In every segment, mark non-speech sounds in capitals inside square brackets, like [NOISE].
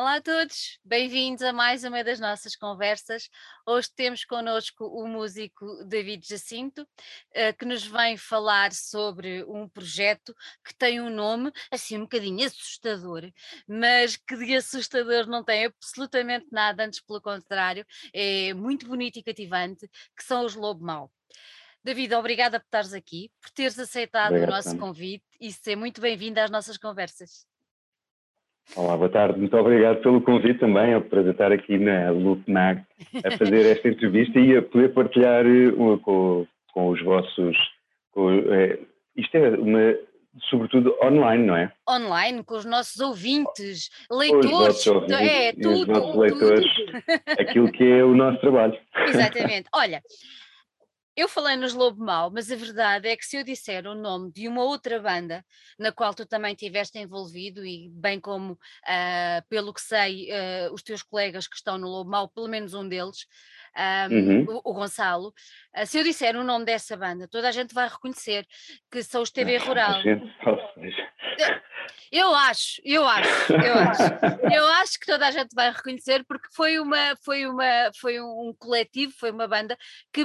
Olá a todos, bem-vindos a mais uma das nossas conversas. Hoje temos connosco o músico David Jacinto, eh, que nos vem falar sobre um projeto que tem um nome assim um bocadinho assustador, mas que de assustador não tem absolutamente nada, antes pelo contrário, é muito bonito e cativante, que são os Lobo Mau. David, obrigada por estares aqui, por teres aceitado Obrigado, o nosso convite e ser muito bem-vindo às nossas conversas. Olá, boa tarde. Muito obrigado pelo convite também, a estar aqui na LoopNag a fazer esta entrevista e a poder partilhar eh, com, com os vossos. com, eh, isto é uma, sobretudo online, não é? online com os nossos ouvintes, leitores, vossos ouvintes é e os tudo, vossos tudo. leitores, aquilo que é o nosso trabalho. Exatamente. Olha, eu falei nos Lobo Mau, mas a verdade é que se eu disser o nome de uma outra banda na qual tu também estiveste envolvido e bem como, ah, pelo que sei, ah, os teus colegas que estão no Lobo Mau, pelo menos um deles, ah, Uhum. o, o Gonçalo, ah, se eu disser o nome dessa banda, toda a gente vai reconhecer que são os TV [LAUGHS] Rural. Eu acho, eu acho, eu acho. Eu acho que toda a gente vai reconhecer porque foi uma, foi uma, foi um um coletivo, foi uma banda que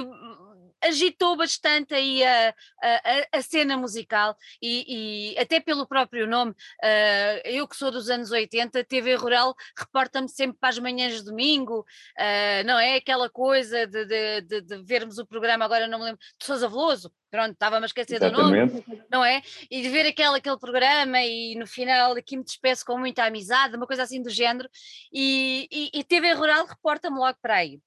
agitou bastante aí a, a, a- cena musical e, e até pelo próprio nome, ah, eu que sou dos anos 80, TV Rural reporta-me sempre para as manhãs de domingo, ah, não é aquela coisa de, de, de- de vermos o programa, agora não me lembro, de Sousa Veloso, pronto, estava-me a esquecer do nome exatamente. não é? E de ver aquele, aquele programa e no final aqui me despeço com muita amizade, uma coisa assim do género, e, e, e TV Rural reporta-me logo para aí.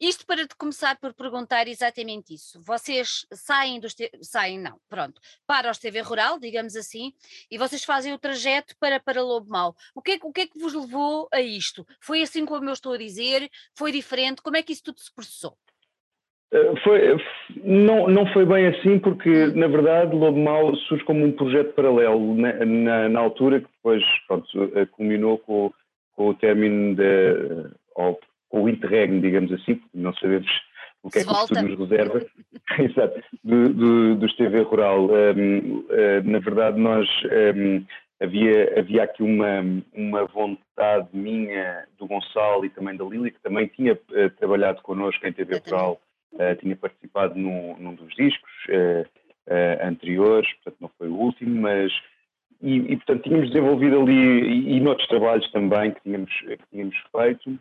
Isto para te começar por perguntar exatamente isso. Vocês saem dos saem não, pronto, para os TV Rural, digamos assim, e vocês fazem o trajeto para para Lobo Mau. O que, é, o que é que vos levou a isto? Foi assim como eu estou a dizer? Foi diferente? Como é que isso tudo se processou? Eh, Foi, não, não foi bem assim, porque, na verdade, Lobo Mau surge como um projeto paralelo na, na, na altura, que depois pronto, eh, culminou com, com o término da. Ou o interregno, digamos assim, porque não sabemos o que Se é que o volta. futuro nos reserva, [LAUGHS] Exato, do, do, dos TV Rural. Um, eh, na verdade, nós. um, havia, havia aqui uma, uma vontade minha do Gonçalo e também da Lili, que também tinha eh, trabalhado connosco em TV. Rural Uh, tinha participado num, num dos discos uh, uh, anteriores, portanto não foi o último, mas e, e, portanto tínhamos desenvolvido ali e, e noutros trabalhos também que tínhamos, que tínhamos feito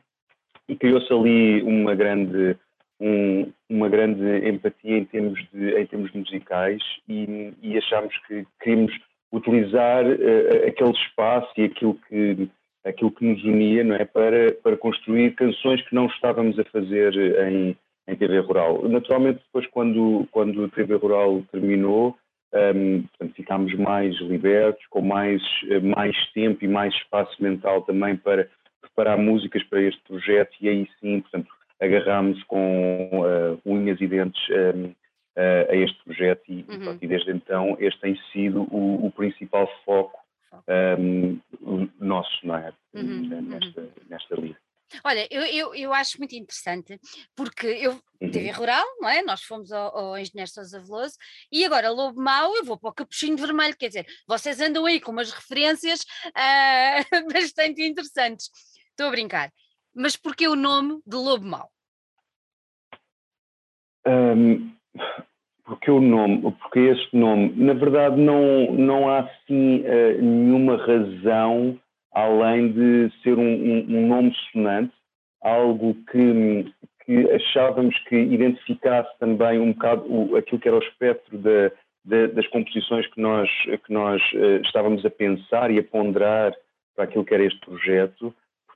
e criou-se ali uma grande um, uma grande empatia em termos de em termos musicais e, e achámos que queríamos utilizar uh, aquele espaço e aquilo que aquilo que nos unia não é para para construir canções que não estávamos a fazer em em TV Rural. Naturalmente, depois, quando, quando a TV Rural terminou, um, portanto, ficámos mais libertos, com mais, eh, mais tempo e mais espaço mental também para preparar músicas para este projeto e aí sim, portanto, agarrámos com uh, unhas e dentes um, uh, a este projeto e, Uhum. pronto, e desde então este tem sido o, o principal foco um, o nosso, não é? Uhum, Nesta, nesta lida. Olha, eu, eu, eu acho muito interessante, porque eu, Uhum. TV Rural, não é? Nós fomos ao, ao Engenheiro Sousa Veloso e agora Lobo Mau, eu vou para o Capuchinho Vermelho, quer dizer, vocês andam aí com umas referências ah, [LAUGHS] bastante interessantes. Estou a brincar. Mas porquê o nome de Lobo Mau? Um, porque o nome, porque este nome, na verdade não, não há assim uh, nenhuma razão além de ser um, um, um nome sonante, algo que, que, achávamos que identificasse também um bocado o, aquilo que era o espectro da, da, das composições que nós, que nós uh, estávamos a pensar e a ponderar para aquilo que era este projeto,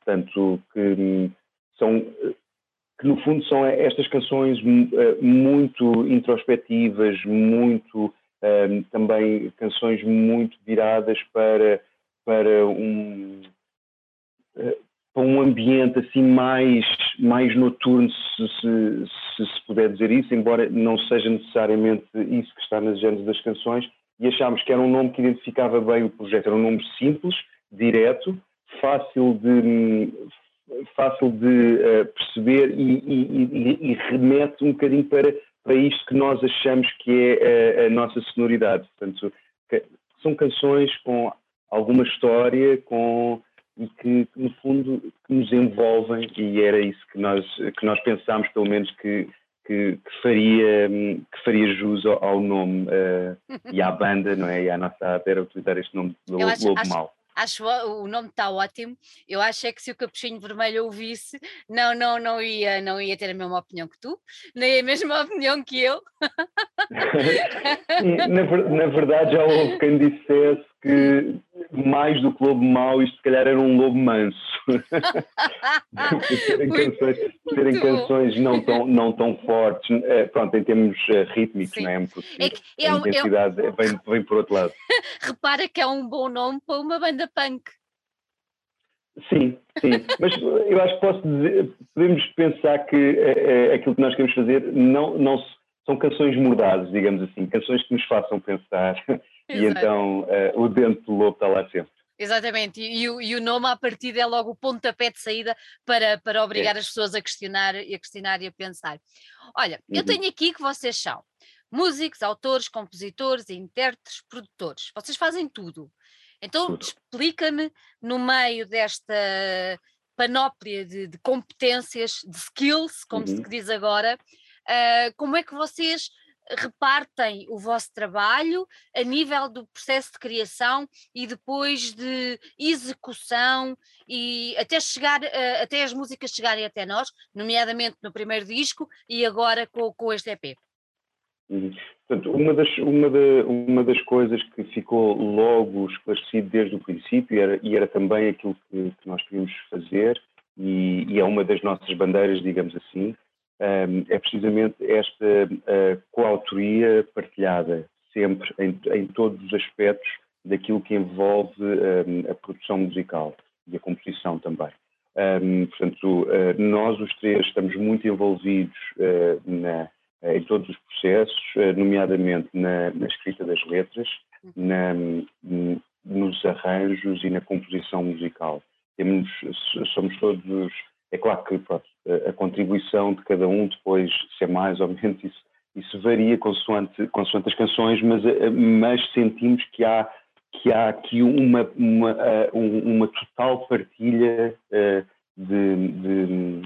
portanto, que são que no fundo são estas canções uh, muito introspectivas, muito um, também canções muito viradas para para um uh, para um ambiente assim mais mais noturno se se, se se, puder dizer isso embora não seja necessariamente isso que está nas genes das canções. E achámos que era um nome que identificava bem o projeto. Era um nome simples direto fácil de fácil de uh, perceber e, e, e, e, remete um bocadinho para, para isto que nós achamos que é a, a nossa sonoridade. Portanto, são canções com alguma história, com e que, no fundo, que nos envolvem e era isso que nós, que nós pensámos, pelo menos, que, que, que faria, que faria jus ao, ao nome uh, e à banda, não é? E à nossa era utilizar este nome de Lobo, acho, Lobo acho, Mau acho o nome está ótimo. Eu acho é que se o Capuchinho Vermelho ouvisse, não, não, não ia, não ia ter a mesma opinião que tu, nem a mesma [LAUGHS] opinião que eu. [LAUGHS] na, na, verdade, já houve quem dissesse que mais do que lobo mau, isto se calhar era um lobo manso. [LAUGHS] serem canções, serem canções não, tão, não tão fortes, eh, pronto, em termos eh, rítmicos, Sim. não é? Porque é que é a intensidade é vem, vem por outro lado. [LAUGHS] Repara que é um bom nome para uma banda punk. Sim, sim, mas eu acho que posso dizer, podemos pensar que é, aquilo que nós queremos fazer não, não são canções mordazes, digamos assim, canções que nos façam pensar [LAUGHS] e então uh, o dente do lobo está lá sempre. Exatamente, e, e, o, e, o, nome à partida é logo o pontapé de saída para, para obrigar é. as pessoas a questionar, a questionar e a pensar. Olha, uhum. eu tenho aqui que vocês são músicos, autores, compositores, intérpretes, produtores. Vocês fazem tudo. Então explica-me, no meio desta panóplia de, de, competências, de skills, como uhum. se diz agora, uh, como é que vocês repartem o vosso trabalho a nível do processo de criação e depois de execução e até chegar, uh, até as músicas chegarem até nós, nomeadamente no primeiro disco e agora com, com este EP. Uhum. Portanto, uma das, uma, uma das coisas que ficou logo esclarecido desde o princípio era, e era também aquilo que, que nós queríamos fazer e, e, é uma das nossas bandeiras, digamos assim, é precisamente esta coautoria partilhada, sempre em, em, todos os aspectos daquilo que envolve a produção musical e a composição também. Portanto, uh, nós os três estamos muito envolvidos uh, na, em todos os processos, nomeadamente na, na, escrita das letras, na, nos arranjos e na composição musical. Temos, somos todos é claro que pronto, a contribuição de cada um depois, se é mais ou menos, isso, isso varia consoante, consoante as canções, mas, eh, mas sentimos que há, que há aqui uma, uma, eh, uma total partilha eh, de, de,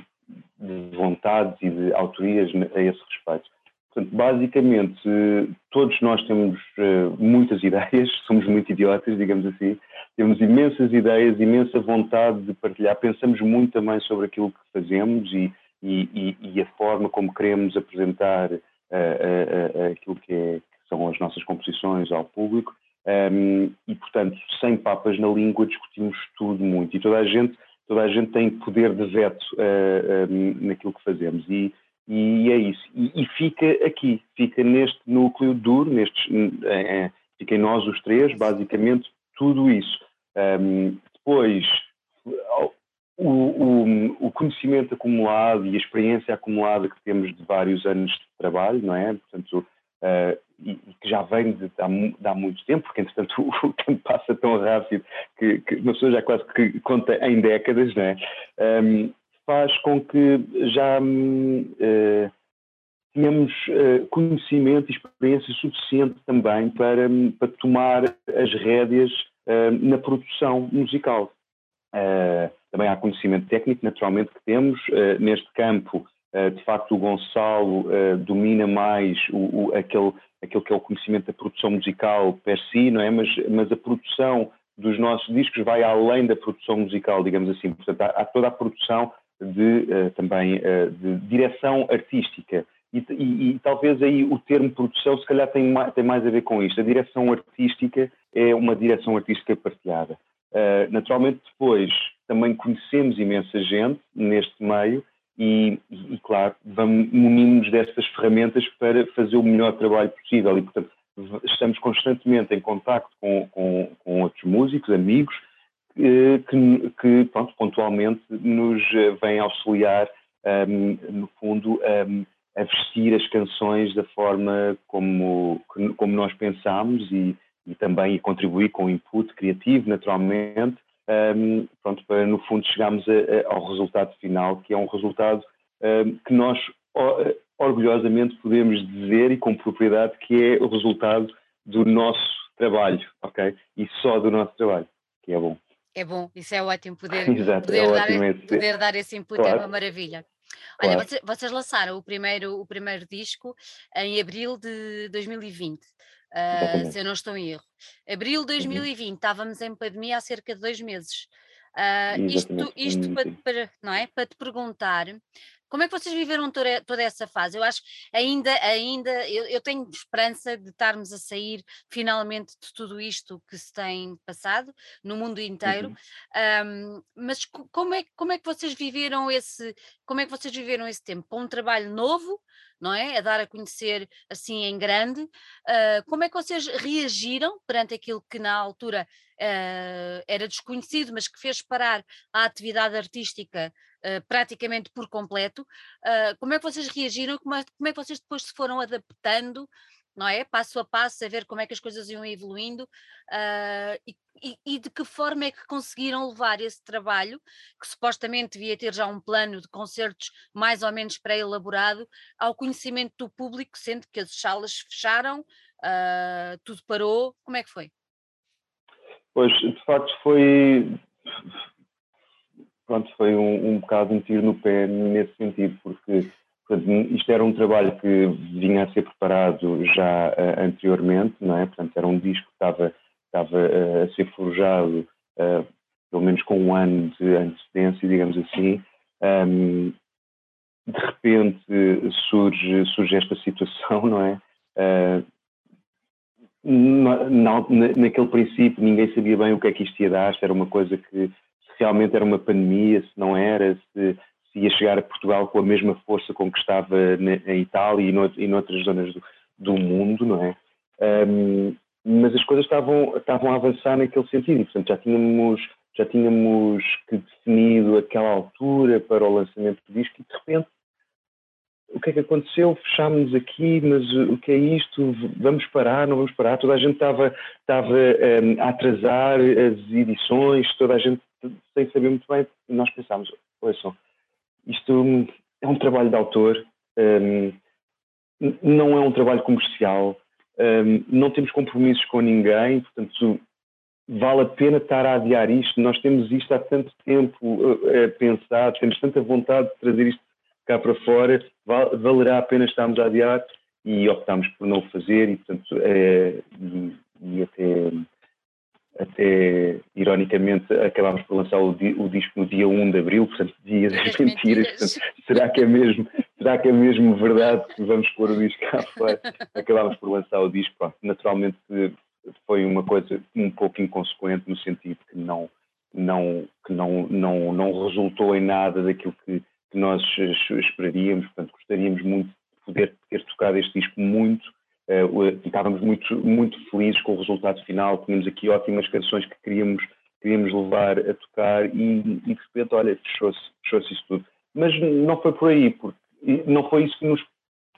de vontades e de autorias a esse respeito. Portanto, basicamente, todos nós temos muitas [LAUGHS] ideias, somos muito idiotas, digamos assim, temos imensas ideias, imensa vontade de partilhar, pensamos muito também sobre aquilo que fazemos e, e, e a forma como queremos apresentar uh, uh, aquilo que, é, que, são as nossas composições ao público. Um, e, portanto, sem papas na língua, discutimos tudo muito. E toda a gente, toda a gente tem poder de veto um, naquilo que fazemos. E, e é isso. E, e, fica aqui, fica neste núcleo duro, nestes, fica em nós os três, basicamente, tudo isso. Um, depois, o, o, o, conhecimento acumulado e a experiência acumulada que temos de vários anos de trabalho, não é? Portanto, uh, e, que já vem de, de, há, de, há, muito tempo, porque entretanto [LAUGHS] o, o tempo passa tão rápido que, que, uma pessoa já quase que conta em décadas, não é? Um, faz com que já uh, tenhamos uh, conhecimento e experiência suficiente também para, para tomar as rédeas uh, na produção musical. Também há conhecimento técnico, naturalmente, que temos. neste campo, de facto, o Gonçalo domina mais o, o, aquele, aquele que é o conhecimento da produção musical per si, não é? Mas, mas a produção dos nossos discos vai além da produção musical, digamos assim. Portanto, há, há toda a produção de, também de direção artística. E, e, e, talvez aí o termo produção se calhar tem tem mais a ver com isto. A direção artística é uma direção artística partilhada. Uh, naturalmente depois também conhecemos imensa gente neste meio e, e, claro, vamos munimos destas ferramentas para fazer o melhor trabalho possível e, portanto, estamos constantemente em contato com, com, com outros músicos, amigos, que, que pronto, pontualmente nos vêm auxiliar, um, no fundo, um, a vestir as canções da forma como, como nós pensámos e, e também contribuir com input criativo, naturalmente, um, pronto, para no fundo chegarmos a, a, ao resultado final, que é um resultado que nós orgulhosamente podemos dizer e com propriedade que é o resultado do nosso trabalho, ok? E só do nosso trabalho, que é bom. É bom, isso é ótimo poder, [LAUGHS] Exato, poder, é dar, ótimo poder dar esse input, claro. é uma maravilha. Olha, claro. vocês, vocês, lançaram o primeiro, o primeiro disco em abril de 2020, uh, ah, se eu não estou em erro. Abril de 2020, uhum. estávamos em pandemia há cerca de dois meses. Uh, isto isto para, para, não é? para te perguntar como é que vocês viveram toda, toda essa fase? Eu acho ainda, ainda eu, eu, tenho esperança de estarmos a sair finalmente de tudo isto que se tem passado no mundo inteiro. Uhum. Um, mas como é, como é que vocês viveram esse, como é que vocês viveram esse tempo? Com um trabalho novo, não é? A dar a conhecer assim em grande. Uh, como é que vocês reagiram perante aquilo que na altura uh, era desconhecido, mas que fez parar a atividade artística uh, praticamente por completo. Como é que vocês reagiram? Como é, como é, que vocês depois se foram adaptando, não é? Passo a passo, a ver como é que as coisas iam evoluindo uh, e, e, e, de que forma é que conseguiram levar esse trabalho, que supostamente devia ter já um plano de concertos mais ou menos pré-elaborado, ao conhecimento do público, sendo que as salas fecharam, tudo parou. Como é que foi? Pois, de facto, foi pronto, foi um, um bocado um tiro no pé nesse sentido, porque portanto, isto era um trabalho que vinha a ser preparado já uh, anteriormente, não é? Portanto, era um disco que estava, estava uh, a ser forjado uh, pelo menos com um ano de antecedência, digamos assim. Um, de repente surge, surge esta situação, [LAUGHS] não é? Na, na, naquele princípio ninguém sabia bem o que é que isto ia dar, se era uma coisa que realmente era uma pandemia, se não era, se, se ia chegar a Portugal com a mesma força com que estava em Itália e, no, e noutras zonas do, do mundo, não é? Um, mas as coisas estavam, estavam a avançar naquele sentido, e, portanto já tínhamos, já tínhamos que definido aquela altura para o lançamento do disco e de repente o que é que aconteceu? Fechámos aqui, mas o que é isto? Vamos parar, não vamos parar? Toda a gente estava, estava um, a atrasar as edições, toda a gente sem saber muito bem, nós pensámos, ouçam, isto é um trabalho de autor, um, não é um trabalho comercial, um, não temos compromissos com ninguém, portanto, vale a pena estar a adiar isto. Nós temos isto há tanto tempo uh, pensado, temos tanta vontade de trazer isto cá para fora, val valerá a pena estarmos a adiar e optámos por não o fazer e, portanto, é, e, e até até ironicamente acabámos por lançar o, o, disco no dia 1 de abril, portanto, dias das mentiras. Portanto, será, que é mesmo, será que é mesmo verdade que vamos pôr o disco cá fora? [LAUGHS] Acabámos por lançar o disco, pronto, naturalmente foi uma coisa um pouco inconsequente no sentido que não, não, que não, não, não resultou em nada daquilo que, que nós esperaríamos, portanto, gostaríamos muito de poder ter tocado este disco muito Uh, estávamos muito, muito felizes com o resultado final, tínhamos aqui ótimas canções que queríamos, queríamos levar a tocar e, e de repente, olha, fechou-se fechou isso tudo. Mas não foi por aí, porque não foi isso que nos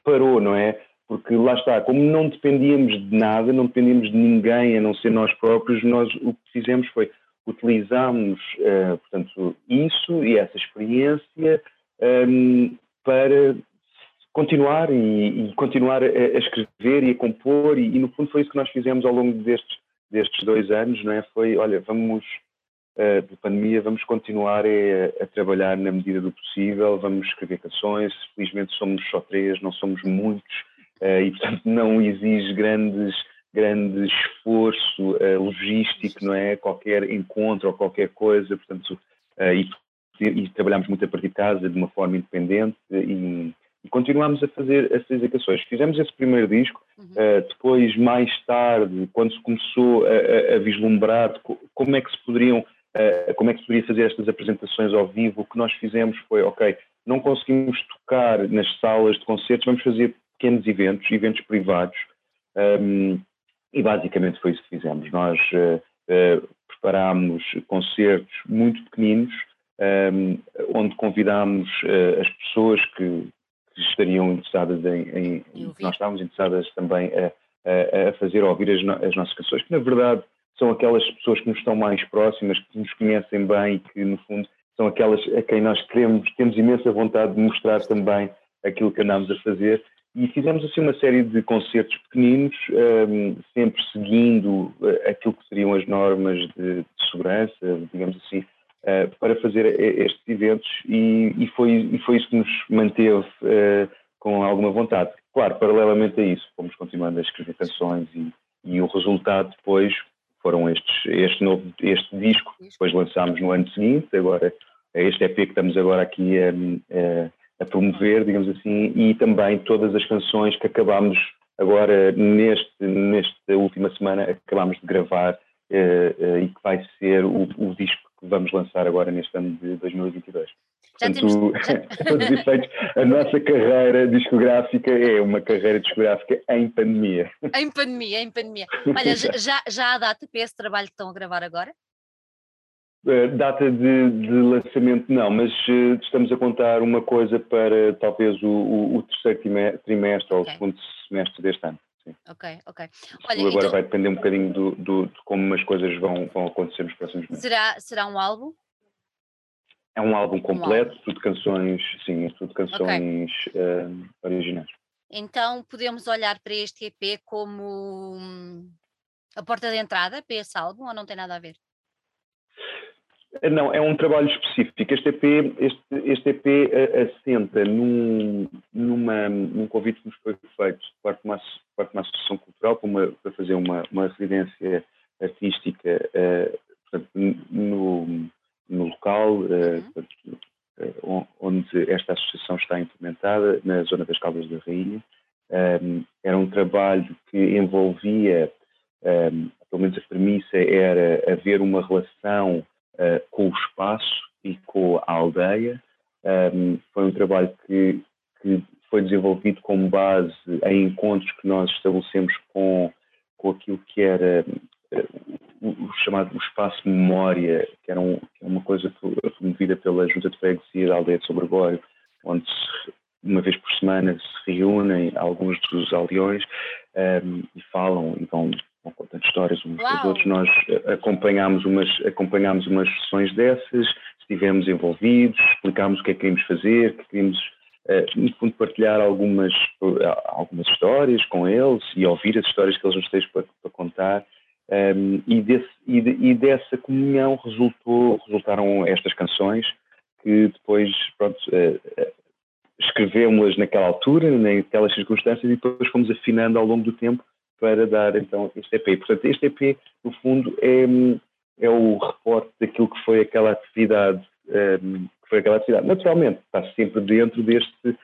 parou, não é? Porque lá está, como não dependíamos de nada, não dependíamos de ninguém a não ser nós próprios, nós o que fizemos foi utilizámos, uh, portanto, isso e essa experiência um, ehm, para continuar e, e continuar a, a, escrever e a compor e, e, no fundo foi isso que nós fizemos ao longo destes, destes dois anos, não é? Foi, olha, vamos uh, de pandemia, vamos continuar a, a, trabalhar na medida do possível, vamos escrever canções, felizmente somos só três, não somos muitos uh, e portanto não exige grandes grande esforço uh, logístico, não é? Qualquer encontro ou qualquer coisa, portanto, e, e trabalhamos muito a partir de casa de uma forma independente e e continuámos a fazer essas canções. Fizemos esse primeiro disco, uhum. uh, depois, mais tarde, quando se começou a, a, vislumbrar como é que se poderiam, uh, como é que se poderia fazer estas apresentações ao vivo, o que nós fizemos foi, ok, não conseguimos tocar nas salas de concertos, vamos fazer pequenos eventos, eventos privados, um, e basicamente foi isso que fizemos. Nós uh, preparámos concertos muito pequeninos, um, onde convidámos as pessoas que estariam interessadas em, em nós estávamos interessadas também a, a, a fazer ouvir as, as, nossas canções, que na verdade são aquelas pessoas que nos estão mais próximas, que nos conhecem bem, que no fundo são aquelas a quem nós queremos, temos imensa vontade de mostrar também aquilo que andamos a fazer. E fizemos assim uma série de concertos pequeninos, um, sempre seguindo uh, aquilo que seriam as normas de, de segurança, digamos assim, uh, para fazer estes eventos e, e, foi, e foi isso que nos manteve uh, com alguma vontade. Claro, paralelamente a isso, fomos continuando a escrever canções e, e o resultado depois foram estes, este novo, este disco, depois lançámos no ano seguinte, agora este EP que estamos agora aqui a, a a promover, digamos assim, e também todas as canções que acabámos agora neste, nesta última semana, acabámos de gravar uh, uh, e que vai ser o, o, disco que vamos lançar agora neste ano de 2022. Já Portanto, temos... [LAUGHS] todos os efeitos, a nossa carreira discográfica é uma carreira discográfica em pandemia. Em pandemia, em pandemia. Olha, já, [LAUGHS] já há data para esse trabalho que estão a gravar agora? Eh, data de, de, lançamento não, mas uh, estamos a contar uma coisa para talvez o, o, o terceiro trimestre okay. ou o segundo semestre deste ano. Sim. Ok, ok. Olha, agora então, vai depender um bocadinho do, do, de como as coisas vão, vão acontecer nos próximos meses. Será, será um álbum? É um álbum completo, um álbum. tudo canções, sim, tudo canções okay. uh, originais. Então podemos olhar para este EP como hum, a porta de entrada para esse álbum ou não tem nada a ver? Não, é um trabalho específico. Este EP, este, este EP assenta num, numa, num convite que nos foi feito por uma, por uma associação cultural para, uma, para fazer uma, uma residência artística uh, portanto, no, no local uh, portanto, onde esta associação está implementada, na zona das Caldas da Rainha. Um, era um trabalho que envolvia, um, pelo menos a premissa era haver uma relação uh, com o espaço e com a aldeia. Um, foi um trabalho que, que, foi desenvolvido com base em encontros que nós estabelecemos com, com aquilo que era uh, o, chamado o espaço memória, que era, um, que era uma coisa promovida pela Junta de Freguesia da aldeia de Sobregório, onde se, uma vez por semana se reúnem alguns dos aldeões um, e falam e vão vão contando histórias uns Uau. dos outros. Nós eh, acompanhámos umas, acompanhámos umas sessões dessas, estivemos envolvidos, explicámos o que é que queríamos fazer, que queríamos, uh, no fundo, partilhar algumas, algumas histórias com eles e ouvir as histórias que eles nos têm para, para contar. Um, ehm, e, desse, e, de, e, dessa comunhão resultou, resultaram estas canções que depois, pronto, uh, uh, escrevemos-las naquela altura, naquelas circunstâncias e depois fomos afinando ao longo do tempo para dar então este EP. Portanto, este EP, no fundo, é, é o reporte daquilo que foi aquela atividade, um, que foi aquela atividade. Naturalmente, está sempre dentro deste,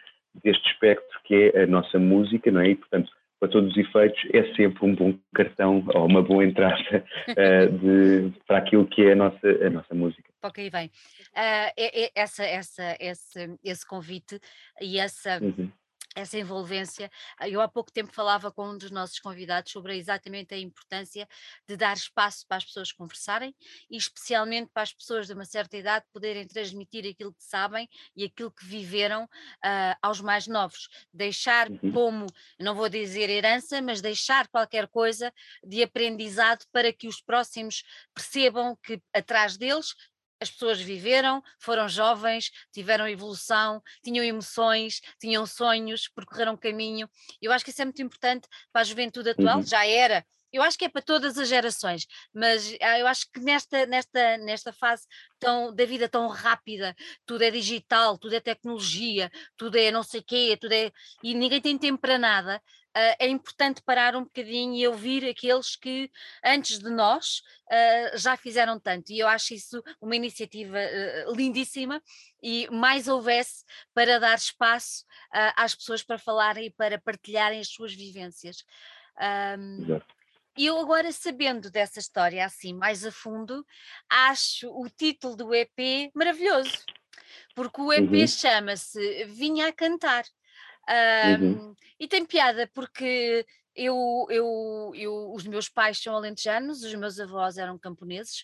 deste espectro que é a nossa música, não é? E, portanto, para todos os efeitos, é sempre um bom cartão ou uma boa entrada uh, [LAUGHS] de, para aquilo que é a nossa, a nossa música. Ok, bem. Uh, é, é, essa, essa, esse, esse convite e essa. Uhum essa envolvência. Ah, eu há pouco tempo falava com um dos nossos convidados sobre exatamente a importância de dar espaço para as pessoas conversarem e especialmente para as pessoas de uma certa idade poderem transmitir aquilo que sabem e aquilo que viveram uh, aos mais novos. Deixar uhum. como, não vou dizer herança, mas deixar qualquer coisa de aprendizado para que os próximos percebam que atrás deles as pessoas viveram, foram jovens, tiveram evolução, tinham emoções, tinham sonhos, percorreram caminho. Eu acho que isso é muito importante para a juventude atual, uhum. já era. Eu acho que é para todas as gerações, mas ah, eu acho que nesta, nesta, nesta fase tão, da vida tão rápida, tudo é digital, tudo é tecnologia, tudo é não sei o quê, tudo é, e ninguém tem tempo para nada uh, é importante parar um bocadinho e ouvir aqueles que antes de nós uh, já fizeram tanto. E eu acho isso uma iniciativa uh, lindíssima e mais houvesse para dar espaço às pessoas para falarem e para partilharem as suas vivências. Um, e eu agora, sabendo dessa história assim mais a fundo, acho o título do EP maravilhoso, porque o EP uhum. chama-se Vinha a Cantar. Um, uhum. E tem piada porque eu, eu, eu, os meus pais são alentejanos, os meus avós eram camponeses,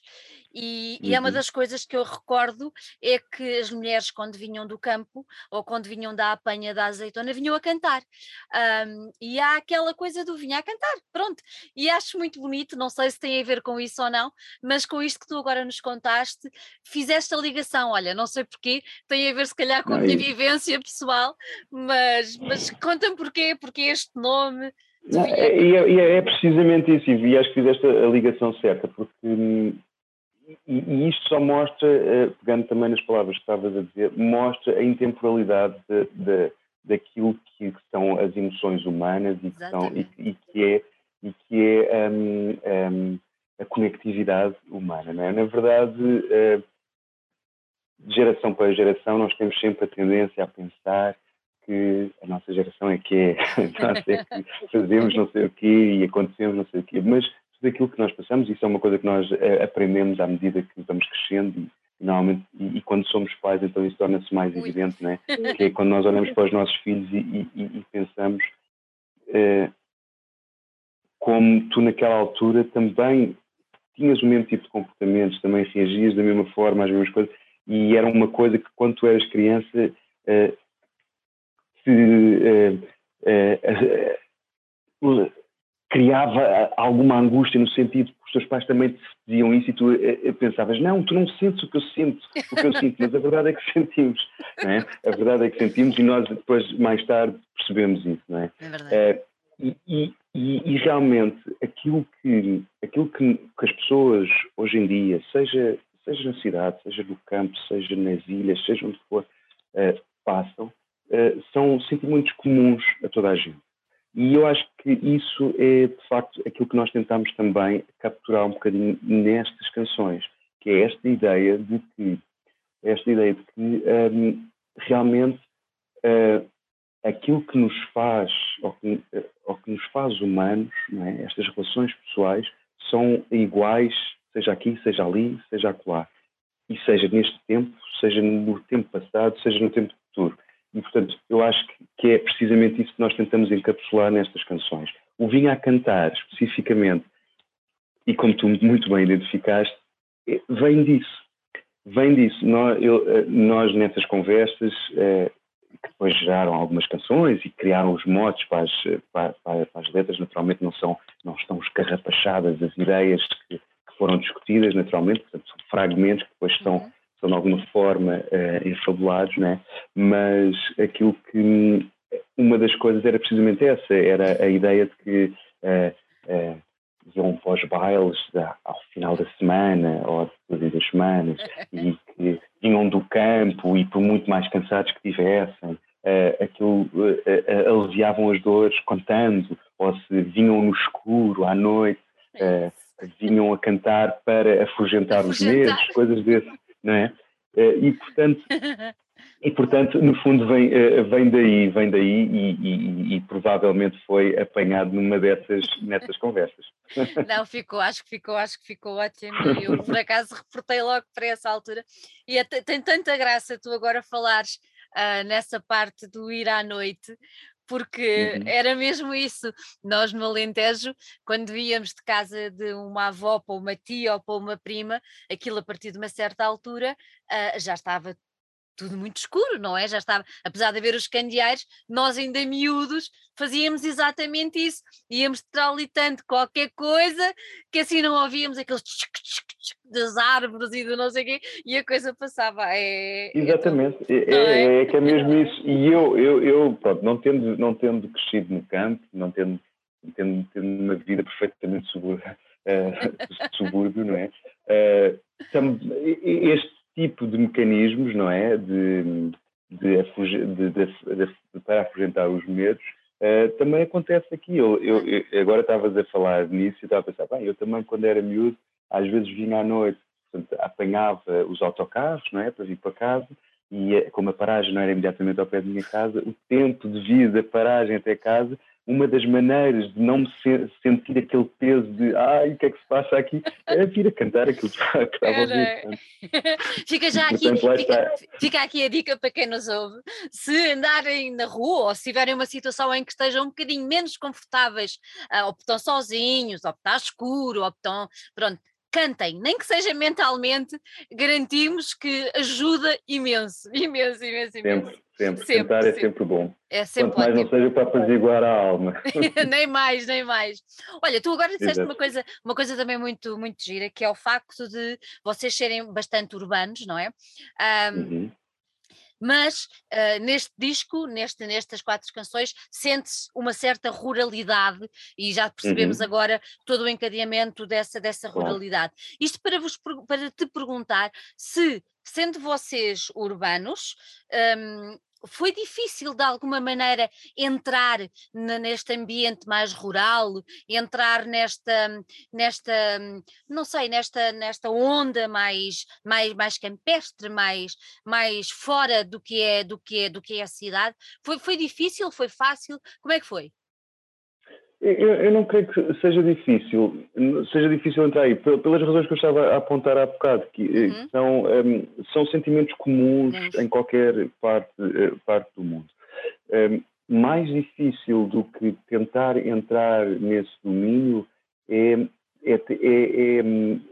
e, e é uma Uhum. das coisas que eu recordo é que as mulheres, quando vinham do campo ou quando vinham da apanha da azeitona, vinham a cantar. Ahm, e há aquela coisa do vinha a cantar, pronto. E acho muito bonito, não sei se tem a ver com isso ou não, mas com isto que tu agora nos contaste, fizeste a ligação. Olha, não sei porquê, tem a ver se calhar com a Não, minha vivência pessoal, mas, mas [LAUGHS] conta-me porquê, porque este nome. Vinha a é, e é, é precisamente isso, e acho que fizeste a ligação certa, porque hum, e, e isto só mostra, eh, pegando também nas palavras que estavas a dizer, mostra a intemporalidade de, de, daquilo que, são as emoções humanas e que, são, e, e que é, e que é hum, hum, a conectividade humana. Não é? Na verdade, eh, de geração para geração, nós temos sempre a tendência a pensar que a nossa geração é que é, [LAUGHS] nós é que fazemos não sei o quê e acontecemos não sei o quê, mas tudo aquilo que nós passamos, isso é uma coisa que nós eh, aprendemos à medida que vamos crescendo e, normalmente, e, e, quando somos pais, então isso torna-se mais evidente, né? [LAUGHS] que é quando nós olhamos para os nossos filhos e, e, e pensamos eh, como tu naquela altura também tinhas o mesmo tipo de comportamentos, também reagias da mesma forma às mesmas coisas, e era uma coisa que quando tu eras criança eh, se, eh, eh, eh, criava alguma angústia no sentido que os teus pais também te diziam isso e tu pensavas, não, tu não sentes o que eu sinto, o que eu sinto, mas a verdade é que [LAUGHS] sentimos, não é? A verdade é que sentimos e nós depois, mais tarde, percebemos isso, não é? É verdade. E, e, e, e realmente aquilo que, aquilo que, que as pessoas hoje em dia, seja, seja na cidade, seja no campo, seja nas ilhas, seja onde for, passam, eh, são sentimentos comuns a toda a gente. E eu acho que isso é, de facto, aquilo que nós tentamos também capturar um bocadinho nestas canções, que é esta ideia de que, esta ideia de que hum, realmente uh, aquilo que nos faz, ou que, ou que nos faz humanos, é? estas relações pessoais, são iguais, seja aqui, seja ali, seja acolá. E seja neste tempo, seja no tempo passado, seja no tempo futuro. E, portanto, eu acho que é precisamente isso que nós tentamos encapsular nestas canções. O Vinha a Cantar, especificamente, e como tu muito bem identificaste, vem disso. Vem disso. Nós, eu, nós nessas conversas, eh, que depois geraram algumas canções e criaram os motes para as, para, para, para as letras, naturalmente não, são, não estão escarrapachadas as ideias que, que, foram discutidas, naturalmente, portanto, são fragmentos que depois são. São de alguma forma uh, enfabulados, né? mas aquilo que uma das coisas era precisamente essa, era a ideia de que uh, uh, iam para os bailes ao final da semana ou depois das semanas [LAUGHS] e que vinham do campo e por muito mais cansados que tivessem, aquilo aliviavam as dores contando, ou se vinham no escuro à noite, vinham a cantar para afugentar, afugentar. os medos, coisas desse não é? E portanto, [LAUGHS] e portanto, no fundo vem, vem daí, vem daí e, e, e provavelmente foi apanhado numa dessas, nessas conversas. [LAUGHS] Não, ficou, acho que ficou, acho que ficou ótimo. Eu por acaso reportei logo para essa altura e até, tem tanta graça tu agora falares uh, nessa parte do ir à noite, porque uhum. era mesmo isso. Nós no Alentejo, quando víamos de casa de uma avó para uma tia ou para uma prima, aquilo a partir de uma certa altura uh, já estava tudo muito escuro, não é? Já estava, apesar de haver os candeeiros, nós ainda miúdos fazíamos exatamente isso. Íamos traulitando qualquer coisa que assim não ouvíamos aqueles tchic, tchic, tchic das árvores e do não sei o quê, e a coisa passava. É, exatamente, é, é, é? é, que é mesmo isso. E eu, eu, eu pronto, não tendo, não tendo crescido no campo, não tendo, tendo, tendo uma vida perfeitamente [LAUGHS] subúrbio, uh, [LAUGHS] subúrbio não é? Uh, este tipo de mecanismos, não é? De, de, de, de para afugentar os medos, uh, também acontece aqui. Eu, eu, eu agora estavas a falar nisso e estava a pensar, bem, eu também quando era miúdo, às vezes vinha à noite, portanto, apanhava os autocarros, não é? Para vir para casa, e como a paragem não era imediatamente ao pé da minha casa, o tempo de vida da paragem até casa uma das maneiras de não me se sentir aquele peso de ai, o que é que se passa aqui, é vir a cantar aquilo que estava a ouvir. [LAUGHS] fica já aqui, Portanto, fica, fica, aqui a dica para quem nos ouve, se andarem na rua ou se tiverem uma situação em que estejam um bocadinho menos confortáveis, uh, ou estão sozinhos, ou está escuro, ou estão, pronto, cantem, nem que seja mentalmente, garantimos que ajuda imenso, [LAUGHS] imenso, imenso, imenso. Sempre, sempre. sempre Cantar sempre. é sempre bom. É sempre Quanto mais não seja para apaziguar a alma. [LAUGHS] nem mais, nem mais. Olha, tu agora disseste uma coisa, uma coisa também muito, muito gira, que é o facto de vocês serem bastante urbanos, não é? Um, uhum mas uh, neste disco, neste, nestas quatro canções, sente-se uma certa ruralidade e já percebemos uhum. agora todo o encadeamento dessa, dessa ruralidade. Isto para, vos, para te perguntar se, sendo vocês urbanos, um, foi difícil de alguma maneira entrar neste ambiente mais rural, entrar nesta, nesta, não sei, nesta, nesta onda mais, mais, mais campestre, mais, mais fora do que é, do que é, do que é a cidade. Foi, foi difícil? Foi fácil? Como é que foi? Eu, eu, não creio que seja difícil, seja difícil entrar aí, pelas razões que eu estava a apontar há bocado, que, eh, uhum. são, um, são sentimentos comuns uhum. em qualquer parte, eh, parte do mundo. Um, mais difícil do que tentar entrar nesse domínio é, é, é, é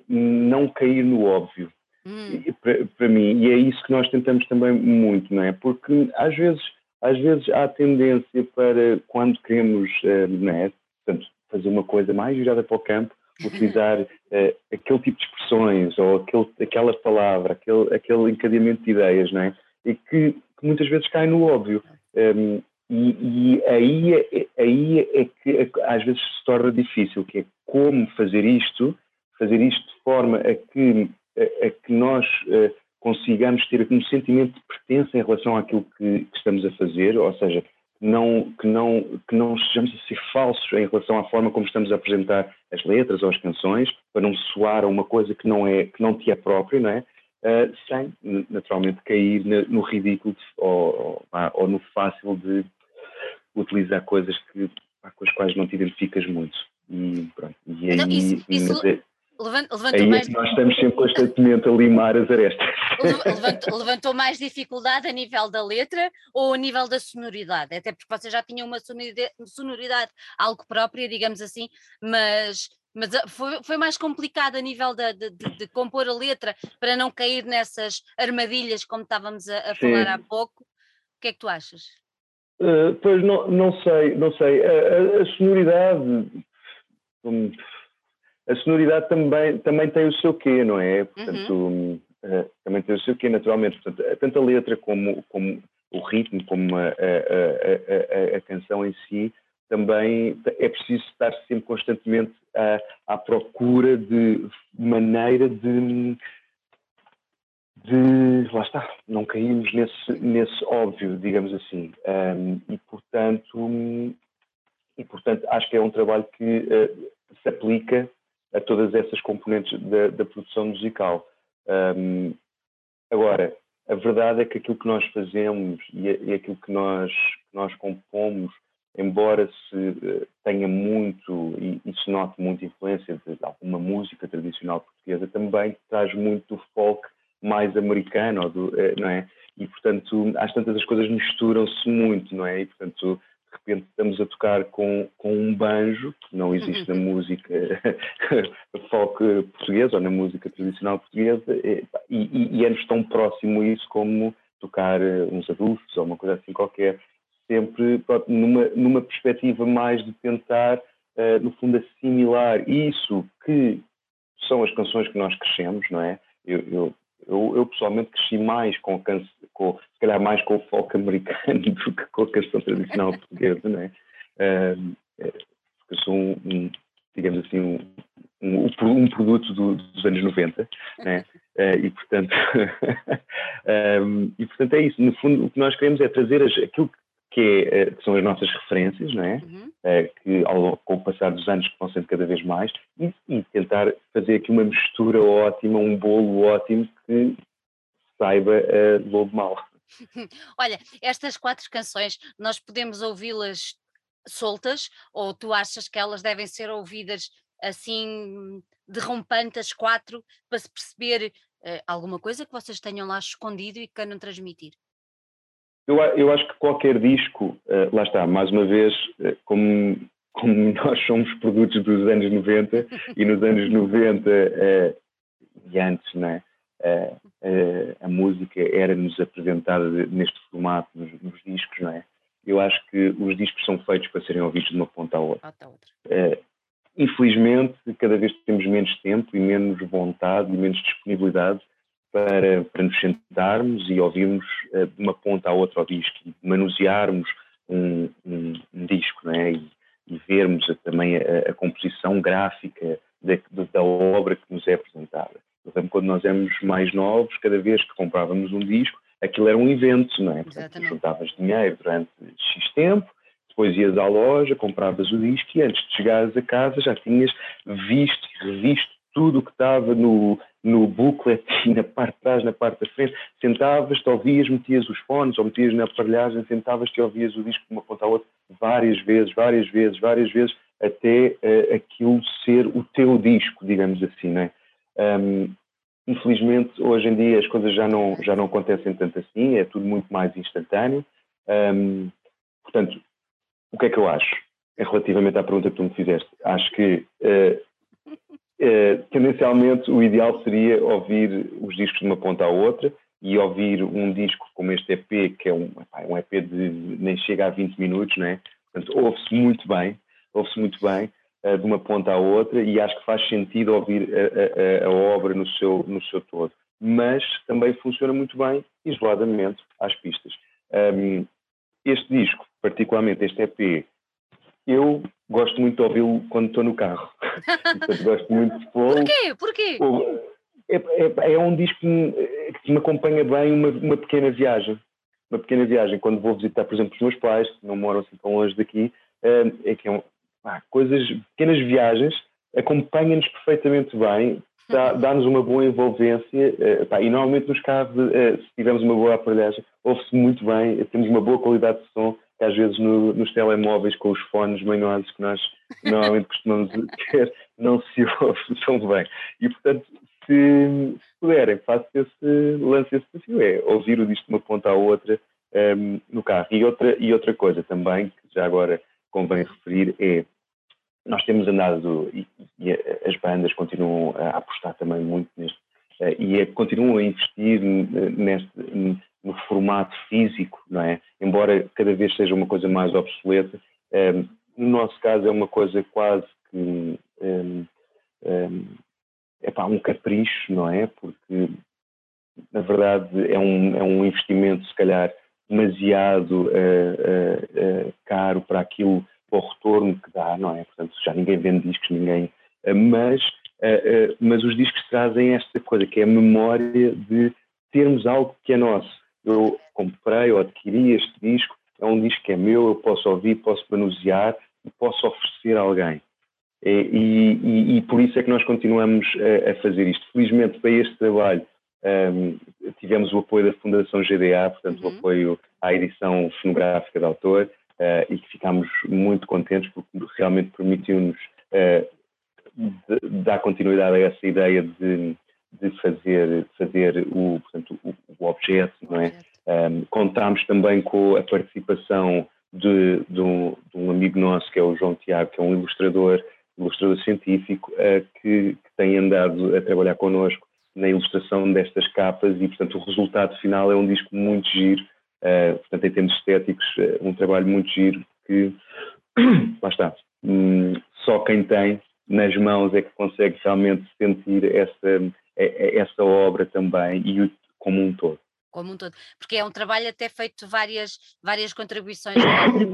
não cair no óbvio, uhum. para, para mim, e é isso que nós tentamos também muito, não é? Porque às vezes às vezes há tendência para, quando queremos né, portanto, fazer uma coisa mais virada para o campo, utilizar uh, aquele tipo de expressões ou aquele, aquela palavra, aquele, aquele encadeamento de ideias, não é? E que, que muitas vezes cai no óbvio. Um, e, e aí, é, aí é que às vezes se torna difícil, que é como fazer isto, fazer isto de forma a que, a, a que nós uh, consigamos ter um sentimento de pertença em relação àquilo que, que, estamos a fazer, ou seja, não, que, não, que não estejamos a ser falsos em relação à forma como estamos a apresentar as letras ou as canções, para não soar a uma coisa que não, é, que não te é própria, não é? Uh, sem, naturalmente, cair no ridículo ou, ou, ou, no fácil de utilizar coisas que, com as quais não te identificas muito. E, pronto, e aí, isso, isso, Levantou Aí mais... é nós estamos sempre constantemente a limar as arestas. [LAUGHS] Levantou, levantou, mais dificuldade a nível da letra ou a nível da sonoridade? Até porque vocês já tinham uma sonoridade, algo própria, digamos assim, mas, mas ah, foi, foi mais complicado a nível de, de, de, de, compor a letra para não cair nessas armadilhas, como estávamos a, a falar há pouco. O que é que tu achas? Uh, pois não, não sei, não sei. A, a, a sonoridade. Hum, a sonoridade também, também tem o seu quê, não é? Portanto, uhum. uh, também tem o seu quê, naturalmente. Portanto, tanto a letra como, como o ritmo, como a, a, a, a, canção em si, também é preciso estar sempre constantemente à, à procura de maneira de, de, lá está, não caímos nesse, nesse óbvio, digamos assim. Um, e, portanto, e, portanto, acho que é um trabalho que uh, se aplica a todas essas componentes da, da produção musical. Um, agora, a verdade é que aquilo que nós fazemos e, e aquilo que nós, que nós compomos, embora se uh, tenha muito e, e, se note muita influência de, alguma música tradicional portuguesa, também traz muito do folk mais americano, do, uh, não é? E, portanto, às tantas as coisas misturam-se muito, não é? E, portanto, de repente estamos a tocar com, com um banjo, que não existe na música [LAUGHS] folk portuguesa ou na música tradicional portuguesa, e, e, e é-nos tão próximo isso como tocar eh, uns adultos ou uma coisa assim qualquer, sempre numa, numa perspectiva mais de tentar, uh, no fundo, assimilar isso que são as canções que nós crescemos, não é? Eu, eu, eu, eu pessoalmente cresci mais com, com, se calhar mais com o folk americano [LAUGHS] do que com a canção tradicional portuguesa, não é? Uh, porque sou um, um digamos assim, um, um, um produto do, dos anos 90, né? Uh, e, portanto, [LAUGHS] um, e portanto é isso. No fundo, o que nós queremos é trazer as, aquilo que, é, eh, que, são as nossas referências, não é? Uhum. Uh, que ao, com o passar dos anos vão sendo cada vez mais, e, e, tentar fazer aqui uma mistura ótima, um bolo ótimo que saiba uh, lobo mal. [LAUGHS] Olha, estas quatro canções nós podemos ouvi-las soltas ou tu achas que elas devem ser ouvidas assim derrompantes quatro para se perceber uh, alguma coisa que vocês tenham lá escondido e que queiram transmitir? Eu, eu acho que qualquer disco, uh, lá está, mais uma vez, uh, como, como [LAUGHS] nós somos produtos dos anos 90 e nos anos 90 e antes, não é? a música era-nos apresentada neste formato nos, nos, discos, não é? Eu acho que os discos são feitos para serem ouvidos de uma ponta à outra. outra. infelizmente, cada vez temos menos tempo e menos vontade e menos disponibilidade para, para nos sentarmos e ouvirmos uh, de uma ponta à outra o disco e manusearmos um, um, um disco, não é? E, e vermos a, também a, a, composição gráfica da, da, obra que nos é apresentada. Quando nós éramos mais novos, cada vez que comprávamos um disco, aquilo era um evento, não é? Portanto, juntavas dinheiro durante X tempo, depois ias à loja, compravas o disco e antes de chegares a casa já tinhas visto e revisto tudo o que estava no, no booklet e [LAUGHS] na parte de trás, na parte da frente, sentavas-te, ouvias, metias os fones ou metias na aparelhagem, sentavas-te e ouvias o disco de uma ponta à outra várias vezes, várias vezes, várias vezes, até uh, aquilo ser o teu disco, digamos assim, não é? Um, infelizmente, hoje em dia as coisas já não, já não acontecem tanto assim, é tudo muito mais instantâneo. Um, portanto, o que é que eu acho? Relativamente à pergunta que tu me fizeste, acho que uh, eh, tendencialmente, o ideal seria ouvir os discos de uma ponta à outra e ouvir um disco como este EP, que é um, um EP de nem chega a 20 minutos, né? Portanto, ouve-se muito bem, ouve-se muito bem uh, de uma ponta à outra e acho que faz sentido ouvir a, a, a, obra no seu, no seu todo. Mas também funciona muito bem isoladamente às pistas. Um, este disco, particularmente este EP, eu gosto muito de ouvi-lo quando estou no carro. [LAUGHS] Portanto, gosto muito de pô Porquê? Porquê? É, é, é, um disco que me, que me acompanha bem uma, uma, pequena viagem. Uma pequena viagem. Quando vou visitar, por exemplo, os meus pais, que não moram assim tão longe daqui, eh, é que é um, ah, coisas, pequenas viagens, acompanham-nos perfeitamente bem, dá-nos uma boa envolvência uh, pá, e normalmente nos carros, uh, se tivermos uma boa aparelhagem, ouve-se muito bem, temos uma boa qualidade de som, que às vezes no, nos telemóveis com os fones manhosos que nós normalmente costumamos ter, não se ouve tão bem. E portanto, se, puderem, façam esse, lance esse desafio, é ouvir o disco de uma ponta à outra um, ehm, no carro. E outra, e outra coisa também, que já agora convém referir, é nós temos andado, e, e as bandas continuam a apostar também muito neste, uh, e continuam a investir neste, no formato físico, não é? Embora cada vez seja uma coisa mais obsoleta, um, ehm, no nosso caso é uma coisa quase que um, um, ehm, é pá, um capricho, não é? Porque na verdade é um, é um investimento se calhar demasiado uh, uh, uh, caro para aquilo, para o retorno que dá, não é? Portanto, já ninguém vende discos, ninguém. mas, mas os discos trazem esta coisa que é a memória de termos algo que é nosso eu comprei ou adquiri este disco, é um disco que é meu, eu posso ouvir, posso manusear e posso oferecer a alguém. E, e, e, por isso é que nós continuamos a, a fazer isto. Felizmente, para este trabalho, um, tivemos o apoio da Fundação GDA, portanto, uhum. o apoio à edição fonográfica de autor, uh, e que ficámos muito contentes porque realmente permitiu-nos uh, dar continuidade a essa ideia de de fazer, fazer o, portanto, o, o objeto, não é? Um, contámos também com a participação de, de, um, de, um, amigo nosso, que é o João Tiago, que é um ilustrador, ilustrador científico, uh, que, que, tem andado a trabalhar connosco na ilustração destas capas e, portanto, o resultado final é um disco muito giro, uh, portanto, em termos estéticos, uh, um trabalho muito giro que, [COUGHS] lá está, um, só quem tem nas mãos é que consegue realmente sentir essa é, é essa obra também e o, como um todo como um todo, porque é um trabalho até feito várias, várias contribuições,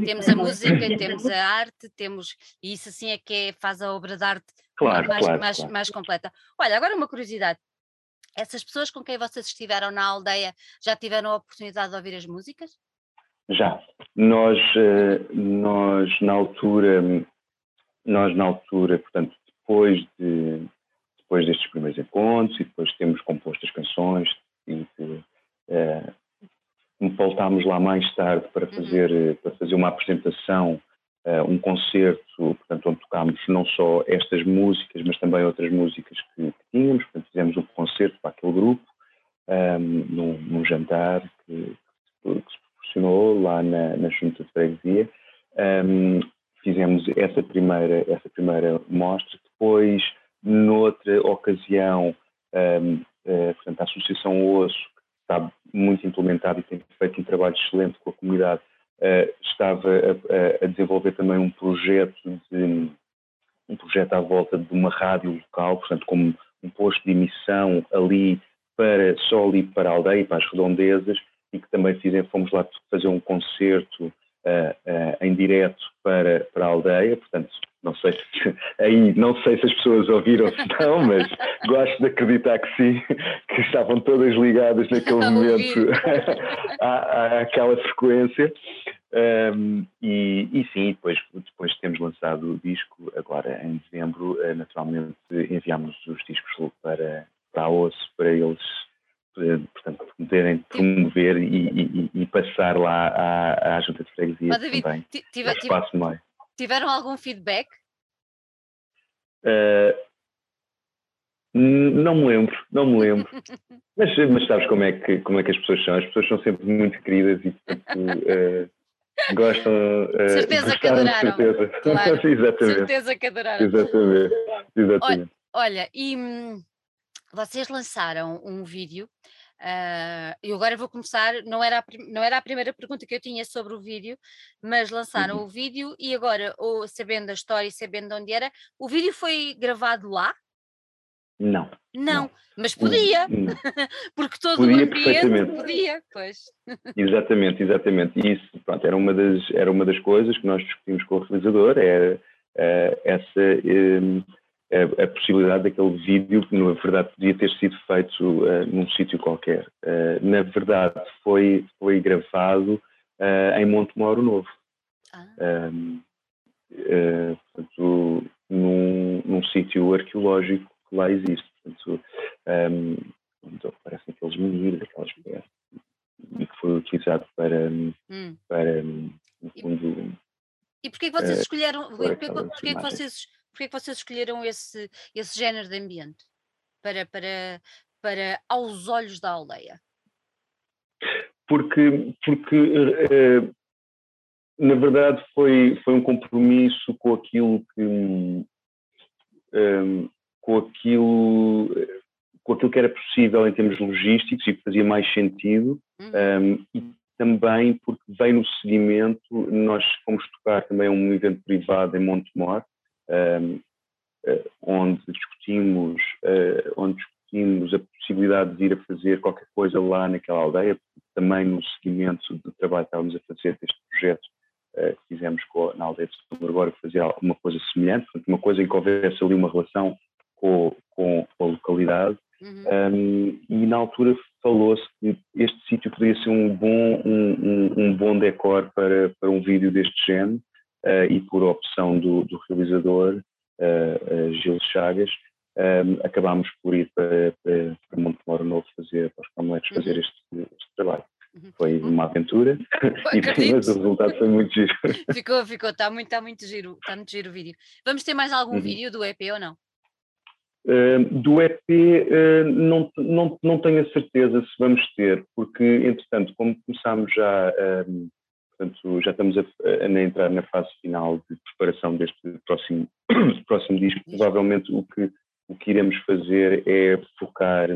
temos a música, [LAUGHS] temos a arte, temos, e isso assim é que é, faz a obra de arte claro, mais, claro, mais, claro. mais completa. Olha, agora uma curiosidade, essas pessoas com quem vocês estiveram na aldeia já tiveram a oportunidade de ouvir as músicas? Já, nós, eh, nós na altura, nós na altura, portanto, depois de depois destes primeiros encontros e depois temos composto as canções e uh, voltámos lá mais tarde para uhum. fazer, uhum. para fazer uma apresentação uh, um concerto, portanto, onde tocámos não só estas músicas, mas também outras músicas que, que tínhamos. Portanto, fizemos um concerto para aquele grupo, um, ehm, num, num, jantar que, que, se proporcionou lá na, na Junta de Freguesia. Um, ehm, fizemos essa primeira, essa primeira mostra. Depois, noutra ocasião, um, ehm, eh, portanto, a Associação Osso, que está muito implementada e tem feito um trabalho excelente com a comunidade, uh, estava a, a, desenvolver também um projeto de um projeto à volta de uma rádio local, portanto, como um posto de emissão ali para só ali para a aldeia, para as redondezas, e que também fizemos, fomos lá fazer um concerto uh, uh, em direto para, para a aldeia, portanto, não sei se [LAUGHS] aí não sei se as pessoas ouviram se não, mas gosto de acreditar que sim, que estavam todas ligadas naquele momento [LAUGHS] à, àquela frequência. Um, e, e, sim, depois, depois temos lançado o disco, agora em dezembro, eh, naturalmente enviámos os discos para, para a osso, para eles eh, portanto, poderem promover e, e, e, passar lá à, à Junta de Freguesia Mas, David, também, tive, espaço meio. Tiveram algum feedback? Uh, não me lembro, não me lembro. [LAUGHS] mas, mas sabes como é, que, como é que as pessoas são? As pessoas são sempre muito queridas e portanto, uh, gostam. Uh, certeza que adoraram. Certeza. Claro. [LAUGHS] Exatamente. Certeza que adoraram. Exatamente. Exatamente. Olha, olha e hum, vocês lançaram um vídeo. Uh, eu agora vou começar, não era, a, não era a primeira pergunta que eu tinha sobre o vídeo, mas lançaram uhum. o vídeo e agora, ou, sabendo a história e sabendo onde era, o vídeo foi gravado lá? Não. Não, não. mas podia, não. [LAUGHS] porque todo podia o ambiente podia, pois. [LAUGHS] Exatamente, exatamente. E isso, pronto, era uma das, era uma das coisas que nós discutimos com o realizador, era uh, essa... Um, a, a, possibilidade daquele vídeo que, na verdade, podia ter sido feito uh, num sítio qualquer. Uh, na verdade, foi, foi gravado uh, em Montemoro Novo. Ah. Um, portanto, num, num sítio arqueológico que lá existe. Portanto, um, onde aparecem aqueles meninos, aquelas peças, e que foi utilizado para, hum. para no fundo... E porquê que vocês escolheram, porquê, porquê que vocês Porquê é que vocês escolheram esse, esse género de ambiente para, para, para aos olhos da aldeia? Porque, porque uh, na verdade foi, foi um compromisso com aquilo que um, com aquilo com aquilo que era possível em termos logísticos e que fazia mais sentido uhum. um, e também porque vem no seguimento nós fomos tocar também um evento privado em Montemor eh, onde discutimos, uh, onde discutimos a possibilidade de ir a fazer qualquer coisa lá naquela aldeia, também no seguimento do trabalho que estávamos a fazer deste projeto uh, que fizemos com, na aldeia de São Gregório, fazer alguma coisa semelhante, portanto, uma coisa em que houvesse ali uma relação com, com, a localidade. Uhum. Um, e na altura falou-se que este sítio poderia ser um bom, um, um, um bom decor para, para um vídeo deste género, e por opção do, do realizador, uh, Gil Chagas, um, acabámos por ir para, para, para Montemoro Novo fazer, para os Camoletes, fazer uhum. este, este trabalho. Uhum. Foi uhum. uma aventura, [LAUGHS] e, mas o resultado foi muito giro. [LAUGHS] Ficou, ficou, está muito, está muito giro, está muito giro o vídeo. Vamos ter mais algum uhum. vídeo do EP ou não? Uh, do EP uh, não, não, não tenho a certeza se vamos ter, porque entretanto, como começámos já Portanto, já estamos a, a, a, entrar na fase final de preparação deste próximo, [COUGHS] próximo disco. Provavelmente o que, o que iremos fazer é focar,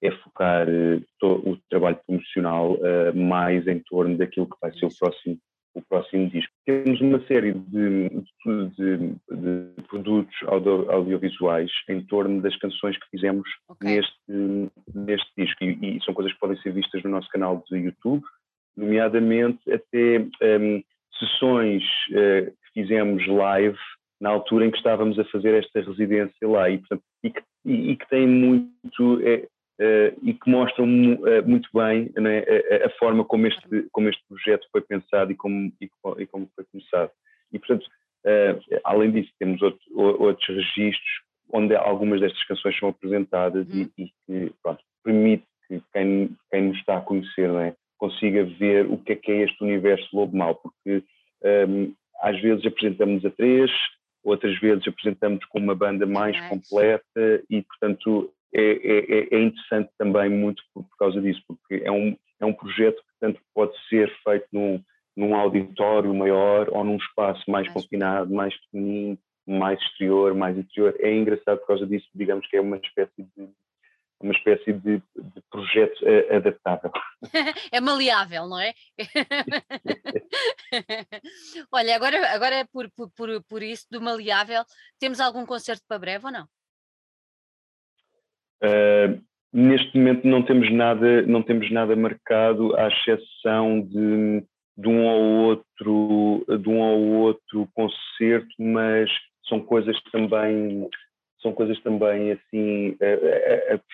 é focar uh, o trabalho promocional uh, mais em torno daquilo que vai ser o próximo, o próximo disco. Temos uma série de, de, de produtos audio, audiovisuais em torno das canções que fizemos okay. neste, neste disco e, e são coisas que podem ser vistas no nosso canal de YouTube nomeadamente até um, sessões uh, que fizemos live na altura em que estávamos a fazer esta residência lá e, portanto, e, que, e, e que tem muito é, uh, e que mostram uh, muito bem né, a, a, forma como este, como este projeto foi pensado e como, e como foi começado. E, portanto, além disso, temos outro, outros registros onde algumas destas canções são apresentadas uhum. e, que pronto, permite que quem, quem nos está a conhecer não é, consiga ver o que é que é este universo lobo mau, porque um, às vezes apresentamos a três, outras vezes apresentamos com uma banda mais completa e, portanto, é, é, é, interessante também muito por, por, causa disso, porque é um, é um projeto que tanto pode ser feito num, num auditório maior ou num espaço mais confinado, mais pequenino, mais exterior, mais interior. É engraçado por causa disso, digamos que é uma espécie de uma espécie de, de projeto uh, adaptável. [LAUGHS] é maleável, não é? [LAUGHS] Olha, agora, agora por, por, por isso do maleável, temos algum concerto para breve ou não? Uh, neste momento não temos nada, não temos nada marcado, à exceção de, de um ou outro, de um ou outro concerto, mas são coisas também são coisas também assim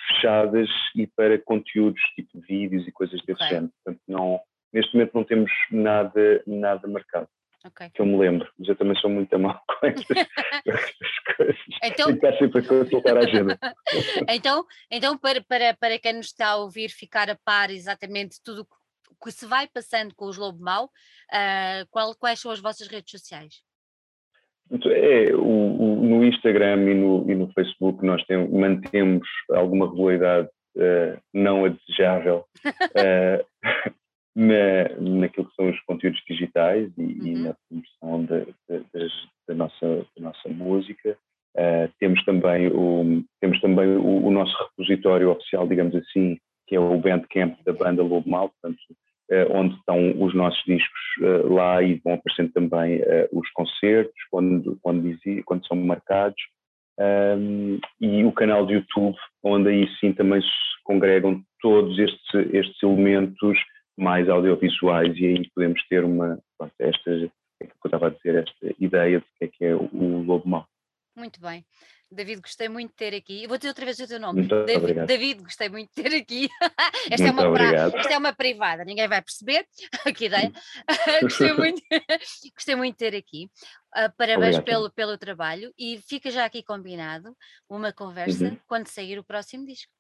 fechadas e para conteúdos tipo vídeos e coisas desse okay. género. Portanto, não, neste momento não temos nada, nada marcado. Okay. Que eu me lembro, mas eu também sou muito mal com essas, [LAUGHS] coisas. Então, Tenho sempre a consultar a agenda. [LAUGHS] então, então para, para, para quem nos está a ouvir ficar a par exatamente tudo o que se vai passando com os Lobo Mau, uh, qual, quais são as vossas redes sociais? É, o, o, no Instagram e no, e no Facebook nós tem, mantemos alguma regularidade uh, não a desejável uh, [LAUGHS] na, naquilo que são os conteúdos digitais e, uhum. e na promoção da, da, da, nossa, da nossa música. Uh, temos também, o, temos também o, o, nosso repositório oficial, digamos assim, que é o Bandcamp da banda Lobo Mal, portanto, onde estão os nossos discos eh, lá e vão aparecendo também eh, os concertos, quando, quando, quando são marcados, um, e o canal de YouTube, onde aí sim também se congregam todos estes, estes elementos mais audiovisuais e aí podemos ter uma, esta, é que eu estava a dizer, esta ideia de que é que é o Lobo Mau. Muito bem. David, gostei muito de ter aqui. Eu vou dizer outra vez o teu nome. Muito David, obrigado. David, gostei muito de ter aqui. [LAUGHS] esta, é uma pra... esta é uma privada, ninguém vai perceber. [LAUGHS] que ideia. [LAUGHS] gostei, muito... gostei muito de ter aqui. Uh, parabéns pelo, pelo trabalho e fica já aqui combinado uma conversa uhum. quando sair o próximo disco.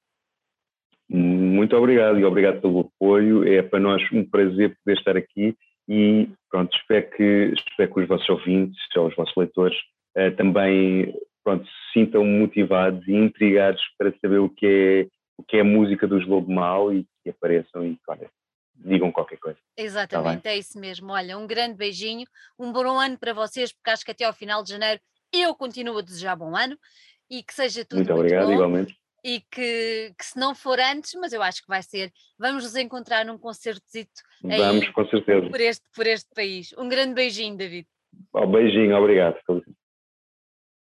Muito obrigado e obrigado pelo apoio. É para nós um prazer poder estar aqui e pronto, espero que, espero que os vossos ouvintes, ou os vossos leitores, uh, também pronto, se sintam motivados e intrigados para saber o que é, o que é a música dos Lobo Mal e que apareçam e olha, digam qualquer coisa. Exatamente, tá é isso mesmo. Olha, um grande beijinho, um bom ano para vocês, porque acho que até ao final de janeiro eu continuo a desejar bom ano e que seja tudo muito, muito obrigado, bom. igualmente. E que, que se não for antes, mas eu acho que vai ser, vamos nos encontrar num concertozito vamos, com certeza. Por este, por este país. Um grande beijinho, David. Oh, beijinho, obrigado.